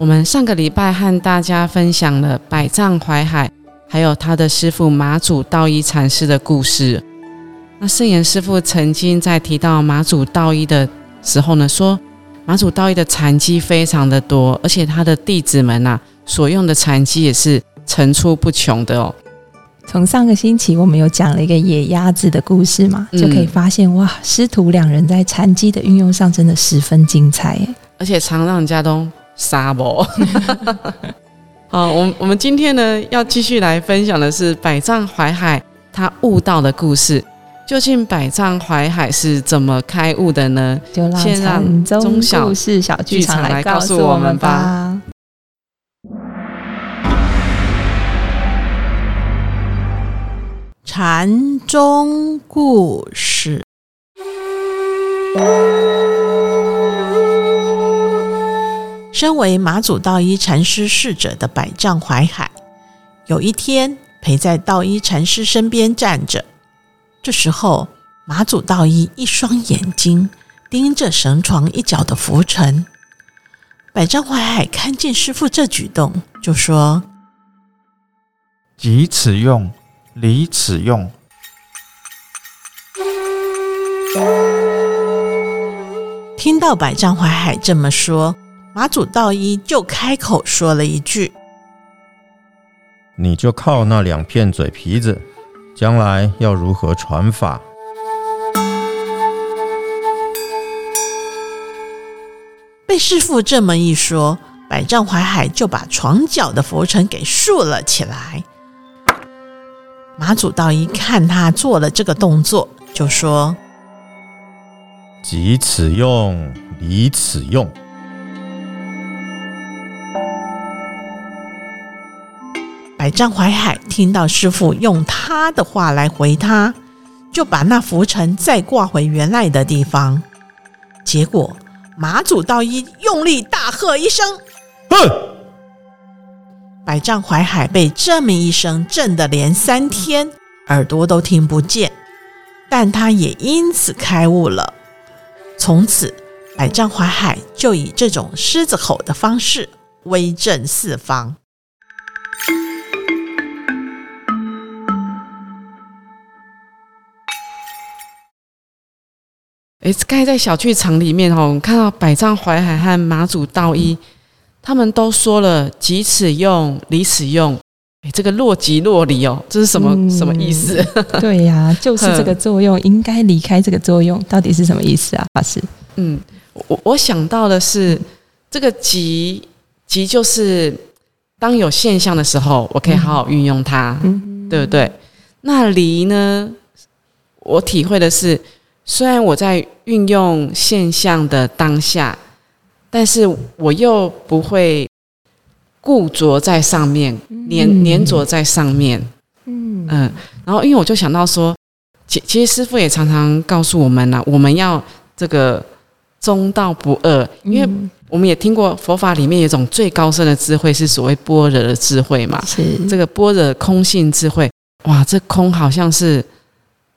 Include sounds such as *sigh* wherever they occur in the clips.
我们上个礼拜和大家分享了百丈怀海，还有他的师父马祖道一禅师的故事。那圣严师父曾经在提到马祖道一的时候呢，说马祖道一的禅机非常的多，而且他的弟子们呐所用的禅机也是层出不穷的哦。从上个星期我们有讲了一个野鸭子的故事嘛，就可以发现哇，师徒两人在禅机的运用上真的十分精彩，而且常让人家都。沙漠。*laughs* 好，我我们今天呢要继续来分享的是百丈怀海他悟道的故事。究竟百丈怀海是怎么开悟的呢？就先让中小故事小剧场来告诉我们吧。禅宗故事。身为马祖道一禅师侍者的百丈怀海，有一天陪在道一禅师身边站着。这时候，马祖道一一双眼睛盯着绳床一角的浮尘。百丈怀海看见师傅这举动，就说：“即此用，离此用。”听到百丈怀海这么说。马祖道一就开口说了一句：“你就靠那两片嘴皮子，将来要如何传法？”被师傅这么一说，百丈怀海就把床角的浮尘给竖了起来。马祖道一看他做了这个动作，就说：“即此用，离此用。”百丈怀海听到师傅用他的话来回他，就把那浮尘再挂回原来的地方。结果马祖道一用力大喝一声：“哼！”百丈怀海被这么一声震得连三天耳朵都听不见，但他也因此开悟了。从此，百丈怀海就以这种狮子吼的方式威震四方。哎，盖在小剧场里面哦，看到百丈怀海和马祖道一，他们都说了“即此用，离此用”。哎，这个若即若离哦，这是什么什么意思？*laughs* 对呀，就是这个作用，应该离开这个作用，到底是什么意思啊？法师，嗯，我我想到的是，这个“即”即就是当有现象的时候，我可以好好运用它，对不对？那“离”呢？我体会的是。虽然我在运用现象的当下，但是我又不会固着在上面，粘粘着在上面。嗯嗯，然后因为我就想到说，其其实师傅也常常告诉我们呢，我们要这个中道不二，因为我们也听过佛法里面有一种最高深的智慧，是所谓般若的智慧嘛。是这个般若空性智慧，哇，这空好像是。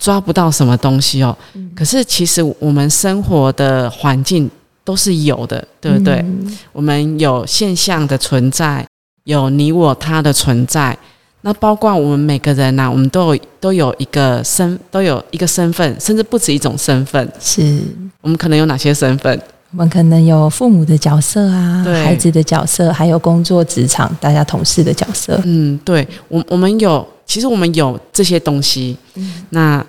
抓不到什么东西哦，可是其实我们生活的环境都是有的，对不对？我们有现象的存在，有你我他的存在，那包括我们每个人呐，我们都有都有一个身，都有一个身份，甚至不止一种身份。是我们可能有哪些身份？我们可能有父母的角色啊，孩子的角色，还有工作职场大家同事的角色。嗯，对，我我们有，其实我们有这些东西。嗯，那。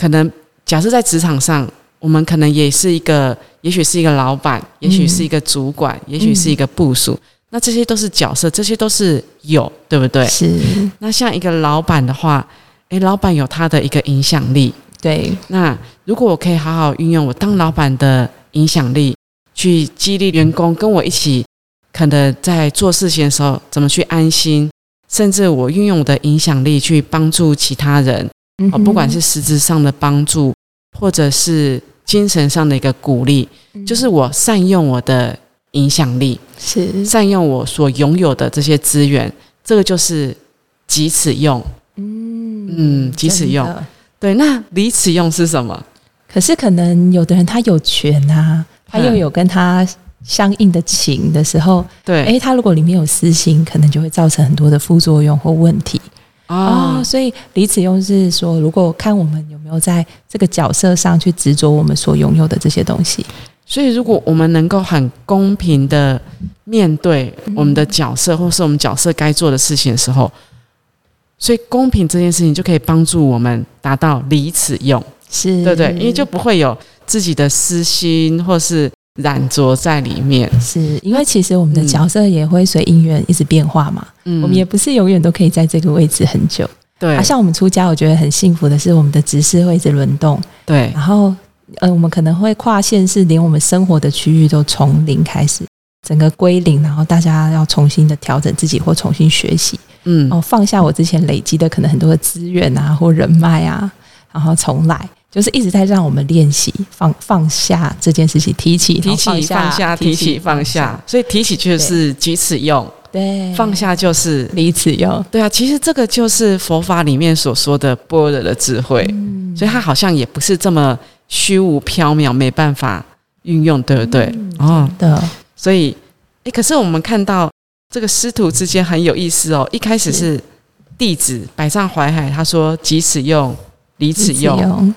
可能假设在职场上，我们可能也是一个，也许是一个老板，也许是一个主管，也许是一个部属。那这些都是角色，这些都是有，对不对？是。那像一个老板的话，诶，老板有他的一个影响力。对。那如果我可以好好运用我当老板的影响力，去激励员工跟我一起，可能在做事情的时候怎么去安心，甚至我运用我的影响力去帮助其他人，哦，不管是实质上的帮助，或者是精神上的一个鼓励，就是我善用我的影响力，是。善用我所拥有的这些资源，这个就是即此用。嗯嗯，即此用。对，那离此用是什么？可是可能有的人他有权啊，他又嗯有跟他相应的情的时候，对，诶，他如果里面有私心，可能就会造成很多的副作用或问题哦。哦，所以离此用是说，如果看我们有没有在这个角色上去执着我们所拥有的这些东西，所以如果我们能够很公平的面对我们的角色，或是我们角色该做的事情的时候，所以公平这件事情就可以帮助我们达到离此用，是对不对？因为就不会有自己的私心或是染着在里面。是因为其实我们的角色也会随因缘一直变化嘛，嗯。我们也不是永远都可以在这个位置很久。对。啊，像我们出家，我觉得很幸福的是，我们的执事会一直轮动，对。然后呃，我们可能会跨县市，连我们生活的区域都从零开始，整个归零，然后大家要重新的调整自己或重新学习，嗯。哦，放下我之前累积的可能很多的资源啊或人脉啊，然后重来，就是一直在让我们练习放放下这件事情，提起提起放下，提起放下，，所以提起就是即此用，对，放下就是离此用，对啊。其实这个就是佛法里面所说的般若的智慧，嗯。所以它好像也不是这么虚无缥缈，没办法运用，对不对？嗯哦，的，所以，诶，可是我们看到这个师徒之间很有意思哦。一开始是。弟子摆上怀海，他说即此用，离此，用，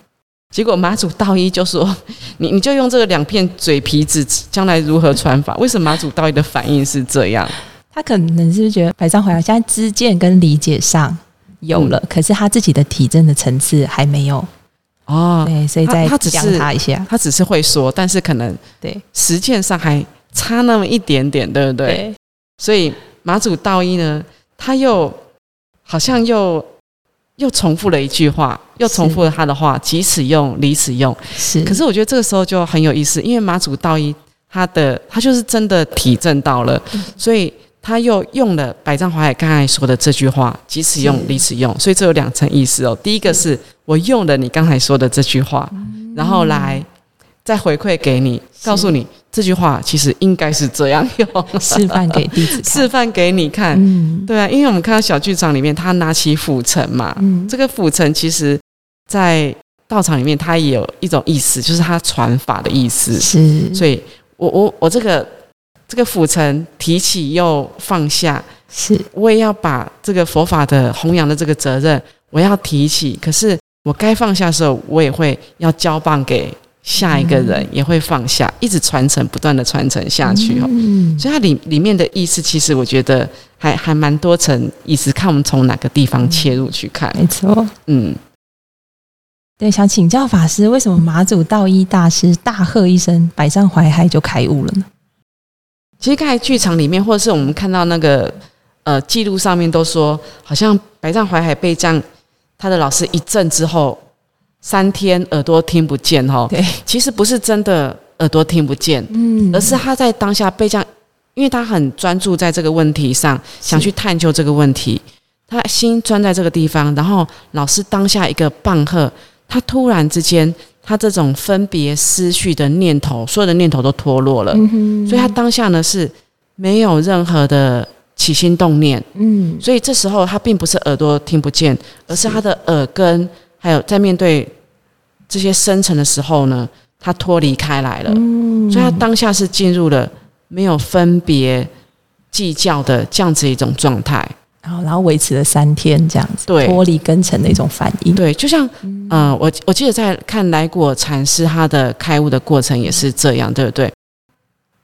结果马祖道一就说：“ *laughs* 你你就用这个两片嘴皮子，将来如何传法？”为什么马祖道一的反应是这样？他可能是不是觉得百丈回来，现在知见跟理解上有了，可是他自己的体证的层次还没有，哦，对，所以他再他只是他一下，他只是会说，但是可能对实践上还差那么一点点，对不对？所以马祖道一呢，他又好像又又重复了一句话，又重复了他的话，即使用，离此用。是，可是我觉得这个时候就很有意思，因为马祖道一他的他就是真的体证到了，所以他又用了百丈华海刚才说的这句话，即使用，离此用，所以这有两层意思哦。第一个是我用了你刚才说的这句话，然后来再回馈给你，告诉你这句话其实应该是这样用，*laughs* 示范给弟子，示范给你看。嗯对啊，因为我们看到小剧场里面，他拿起 phủ 尘嘛，嗯，这个府城其实，在道场里面，它也有一种意思，就是它传法的意思。是，所以我我我这个这个辅城提起又放下，是我也要把这个佛法的弘扬的这个责任，我要提起。可是我该放下的时候，我也会要交棒给下一个人，也会放下，一直传承，不断的传承下去哦。嗯，所以它里里面的意思，其实我觉得还还蛮多层意思，看我们从哪个地方切入去看。没错。嗯，对，想请教法师，为什么马祖道一大师大喝一声，百丈怀海就开悟了呢？其实刚才剧场里面，或者是我们看到那个呃记录上面都说，好像百丈怀海被这样他的老师一震之后，三天耳朵听不见哈。对，其实不是真的耳朵听不见，嗯。而是他在当下被这样，因为他很专注在这个问题上，想去探究这个问题，他心钻在这个地方，然后老师当下一个棒喝，他突然之间，他这种分别思绪的念头，所有的念头都脱落了。嗯所以他当下呢是没有任何的起心动念，嗯。所以这时候他并不是耳朵听不见，而是。他的耳根还有在面对这些深层的时候呢，他脱离开来了，嗯。所以他当下是进入了没有分别计较的这样子一种状态。然后然后维持了三天这样子，对。脱离根尘的一种反应，对，就像呃，我我记得在看来果禅师他的开悟的过程也是这样，对不对？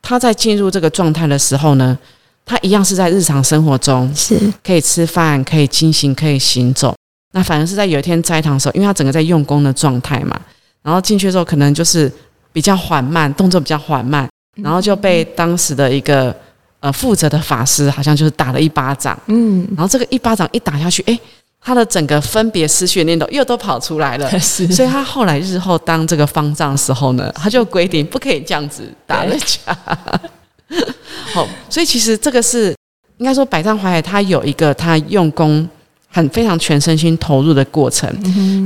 他在进入这个状态的时候呢，他一样是在日常生活中是。可以吃饭、可以进行、可以行走。那反而是在有一天斋堂的时候，因为他整个在用功的状态嘛，然后进去之后可能就是比较缓慢，动作比较缓慢，然后就被当时的一个呃负责的法师好像就是打了一巴掌。嗯然后这个一巴掌一打下去，诶，他的整个分别思绪的念头又都跑出来了。*laughs* 是所以他后来日后当这个方丈的时候呢，他就规定不可以这样子打人家。*laughs* 好，所以其实这个是应该说百丈怀海，他有一个他用功很非常全身心投入的过程。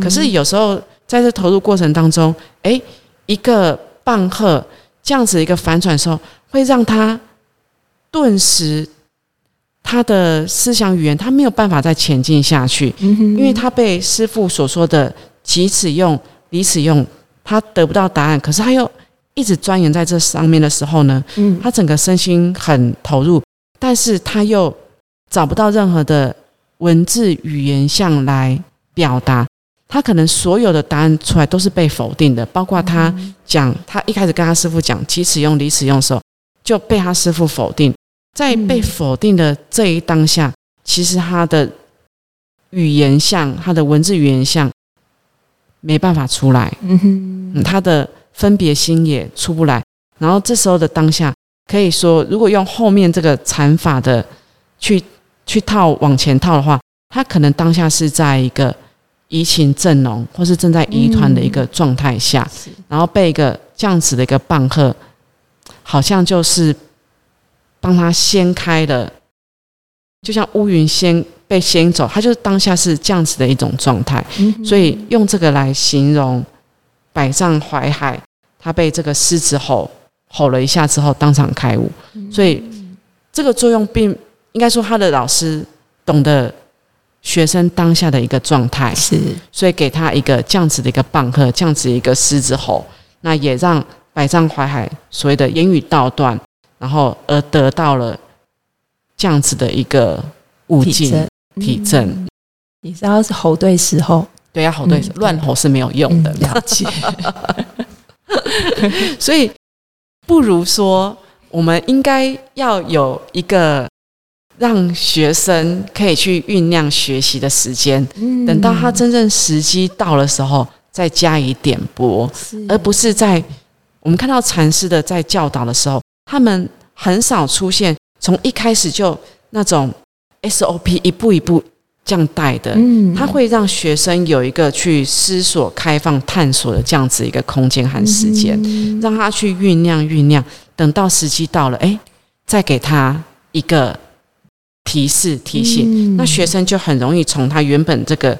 可是有时候在这投入过程当中，诶，一个棒喝这样子一个反转的时候，会让他顿时他的思想语言他没有办法再前进下去，因为他被师傅所说的即此用离此用，他得不到答案，可是他又一直钻研在这上面的时候呢，嗯。他整个身心很投入，但是他又找不到任何的文字语言项来表达，他可能所有的答案出来都是被否定的，包括他讲，他一开始跟他师傅讲起使用离使用的时候，就被他师傅否定，在被否定的这一当下，其实他的语言像，他的文字语言像没办法出来，嗯哼，嗯，他的分别心也出不来。然后这时候的当下，可以说，如果用后面这个禅法的去去套往前套的话，他可能当下是在一个移情正浓，或是正在疑团的一个状态下，是然后被一个这样子的一个棒喝，好像就是帮他掀开了，就像乌云掀被掀走，他就是当下是这样子的一种状态。嗯所以用这个来形容百丈怀海，他被这个狮子吼吼了一下之后，当场开悟。所以这个作用并应该说他的老师懂得学生当下的一个状态，是。所以给他一个这样子的一个棒喝，这样子一个狮子吼，那也让百丈怀海所谓的言语道断，然后而得到了这样子的一个悟境体证。你知道是吼对时候？对呀、吼对嗯。乱吼是没有用的。嗯了解，*laughs* 所以不如说，我们应该要有一个让学生可以去酝酿学习的时间，嗯。等到他真正时机到的时候，再加以点拨，而不是在我们看到禅师的在教导的时候，他们很少出现从一开始就那种 SOP 一步一步这样带的。嗯。它会让学生有一个去思索、开放、探索的这样子一个空间和时间，嗯。让他去酝酿、酝酿，等到时机到了，哎，再给他一个提示、提醒，嗯那学生就很容易从他原本这个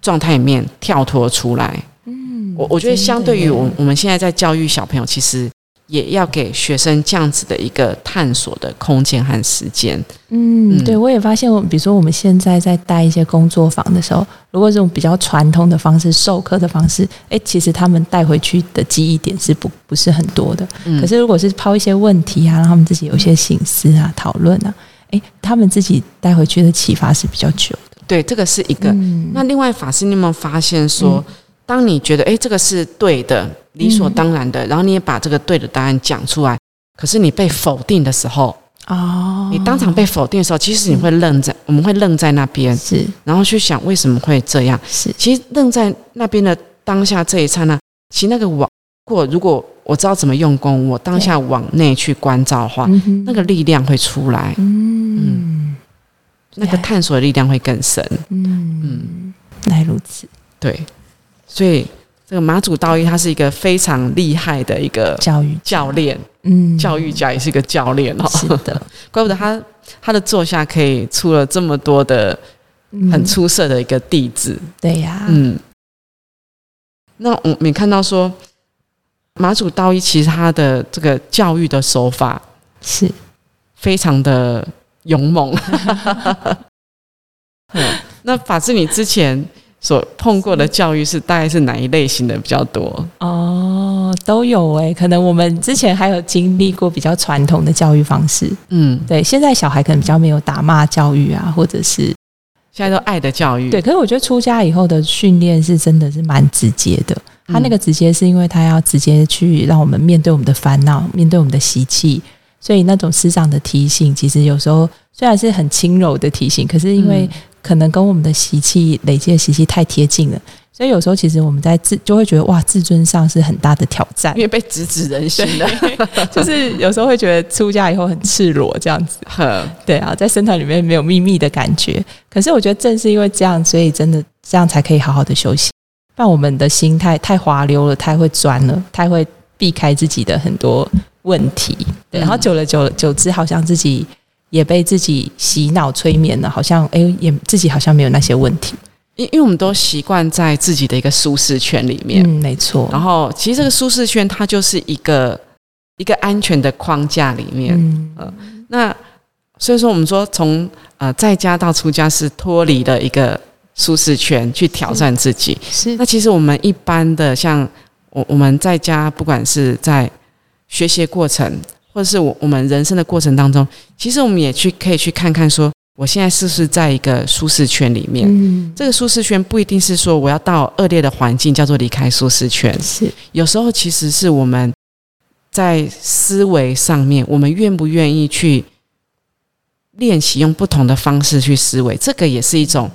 状态里面跳脱出来。嗯我我觉得，相对于我我们现在在教育小朋友，其实也要给学生这样子的一个探索的空间和时间。嗯，嗯对，我也发现，我比如说我们现在在带一些工作坊的时候，如果这种比较传统的方式、授课的方式，哎，其实他们带回去的记忆点是不不是很多的。嗯可是如果是抛一些问题啊，让他们自己有一些醒思啊、讨论啊，哎，他们自己带回去的启发是比较久的。对，这个是一个。嗯。那另外，法师，你有没有发现说，当你觉得诶这个是对的、理所当然的，然后你也把这个对的答案讲出来，可是你被否定的时候，哦，你当场被否定的时候，其实你会愣在，我们会愣在那边，是。然后去想为什么会这样。是。其实愣在那边的当下这一刹那，其实那个往，如果如果我知道怎么用功，我当下往内去关照的话，嗯那个力量会出来，嗯。那个探索的力量会更深。嗯。嗯，原来如此，对，所以这个马祖道一他是一个非常厉害的一个教育教练，嗯。教育家也是一个教练哦，是的，*laughs* 怪不得他他的座下可以出了这么多的很嗯出色的一个弟子，对呀，嗯。那我们也看到说，马祖道一其实他的这个教育的手法是非常的勇猛。*laughs* 嗯那法师，你之前所碰过的教育是大概是哪一类型的比较多？哦，都有诶，可能我们之前还有经历过比较传统的教育方式，嗯，对，现在小孩可能比较没有打骂教育啊，或者是现在都爱的教育，对，可是我觉得出家以后的训练是真的是蛮直接的。他那个直接是因为他要直接去让我们面对我们的烦恼，面对我们的习气，所以那种师长的提醒，其实有时候虽然是很轻柔的提醒，可是因为可能跟我们的习气累积的习气太贴近了，所以有时候其实我们在自就会觉得哇，自尊上是很大的挑战因，为被直指人心的，*laughs* 就是有时候会觉得出家以后很赤裸这样子。呵对啊，在僧团里面没有秘密的感觉。可是我觉得正是因为这样，所以真的这样才可以好好的休息。不然我们的心态太滑溜了，太会钻了，太会避开自己的很多问题。对，然后久了久了久之，好像自己也被自己洗脑催眠了，好像哎，也自己好像没有那些问题。因因为我们都习惯在自己的一个舒适圈里面，嗯，没错。然后其实这个舒适圈它就是一个一个安全的框架里面，嗯，那所以说我们说从呃在家到出家是脱离了一个舒适圈去挑战自己，是。那其实我们一般的像我我们在家，不管是在学习过程，或者是我我们人生的过程当中，其实我们也去可以去看看说。我现在是不是在一个舒适圈里面？嗯，这个舒适圈不一定是说我要到恶劣的环境叫做离开舒适圈。是，有时候其实是我们在思维上面，我们愿不愿意去练习用不同的方式去思维，这个也是一种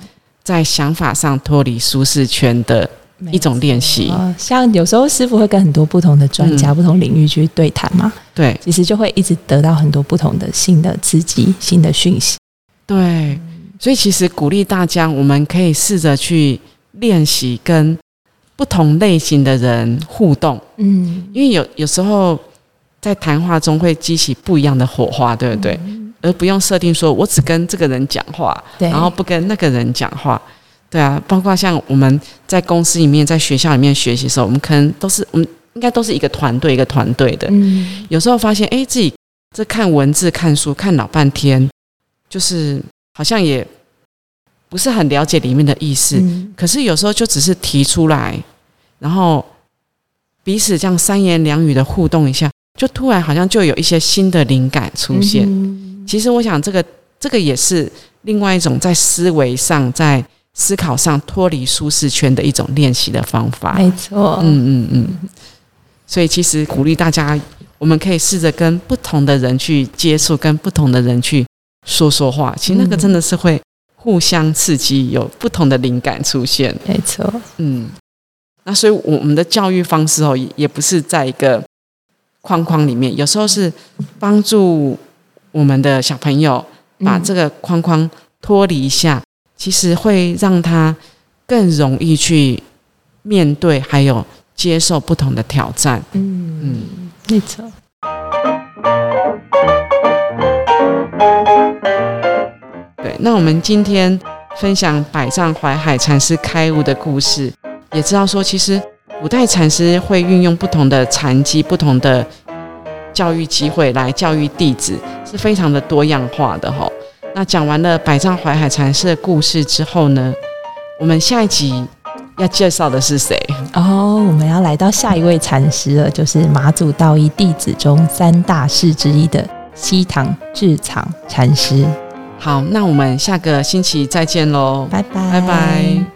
在想法上脱离舒适圈的一种练习。像有时候师傅会跟很多不同的专家、不同领域去对谈嘛，对，其实就会一直得到很多不同的新的刺激、新的讯息。对，所以其实鼓励大家，我们可以试着去练习跟不同类型的人互动。嗯，因为有有时候在谈话中会激起不一样的火花，对不对？而不用设定说我只跟这个人讲话，然后不跟那个人讲话。对啊，包括像我们在公司里面、在学校里面学习的时候，我们可能都是我们应该都是一个团队，一个团队的。嗯，有时候发现，哎，自己这看文字、看书看老半天。就是好像也不是很了解里面的意思，可是有时候就只是提出来，然后彼此这样三言两语的互动一下，就突然好像就有一些新的灵感出现。其实我想，这个这个也是另外一种在思维上、在思考上脱离舒适圈的一种练习的方法。没错，嗯嗯嗯。所以其实鼓励大家，我们可以试着跟不同的人去接触，跟不同的人去。说说话，其实那个真的是会互相刺激，有不同的灵感出现。没错，嗯，那所以我们的教育方式哦，也不是在一个框框里面，有时候是帮助我们的小朋友把这个框框脱离一下，其实会让他更容易去面对，还有接受不同的挑战。嗯嗯，没错。那我们今天分享百丈怀海禅师开悟的故事，也知道说，其实古代禅师会运用不同的禅机、不同的教育机会来教育弟子，是非常的多样化的哈。那讲完了百丈怀海禅师的故事之后呢，我们下一集要介绍的是谁？哦，我们要来到下一位禅师了，就是马祖道一弟子中三大士之一的西塘智藏禅师。好，那我们下个星期再见喽，拜拜，拜拜。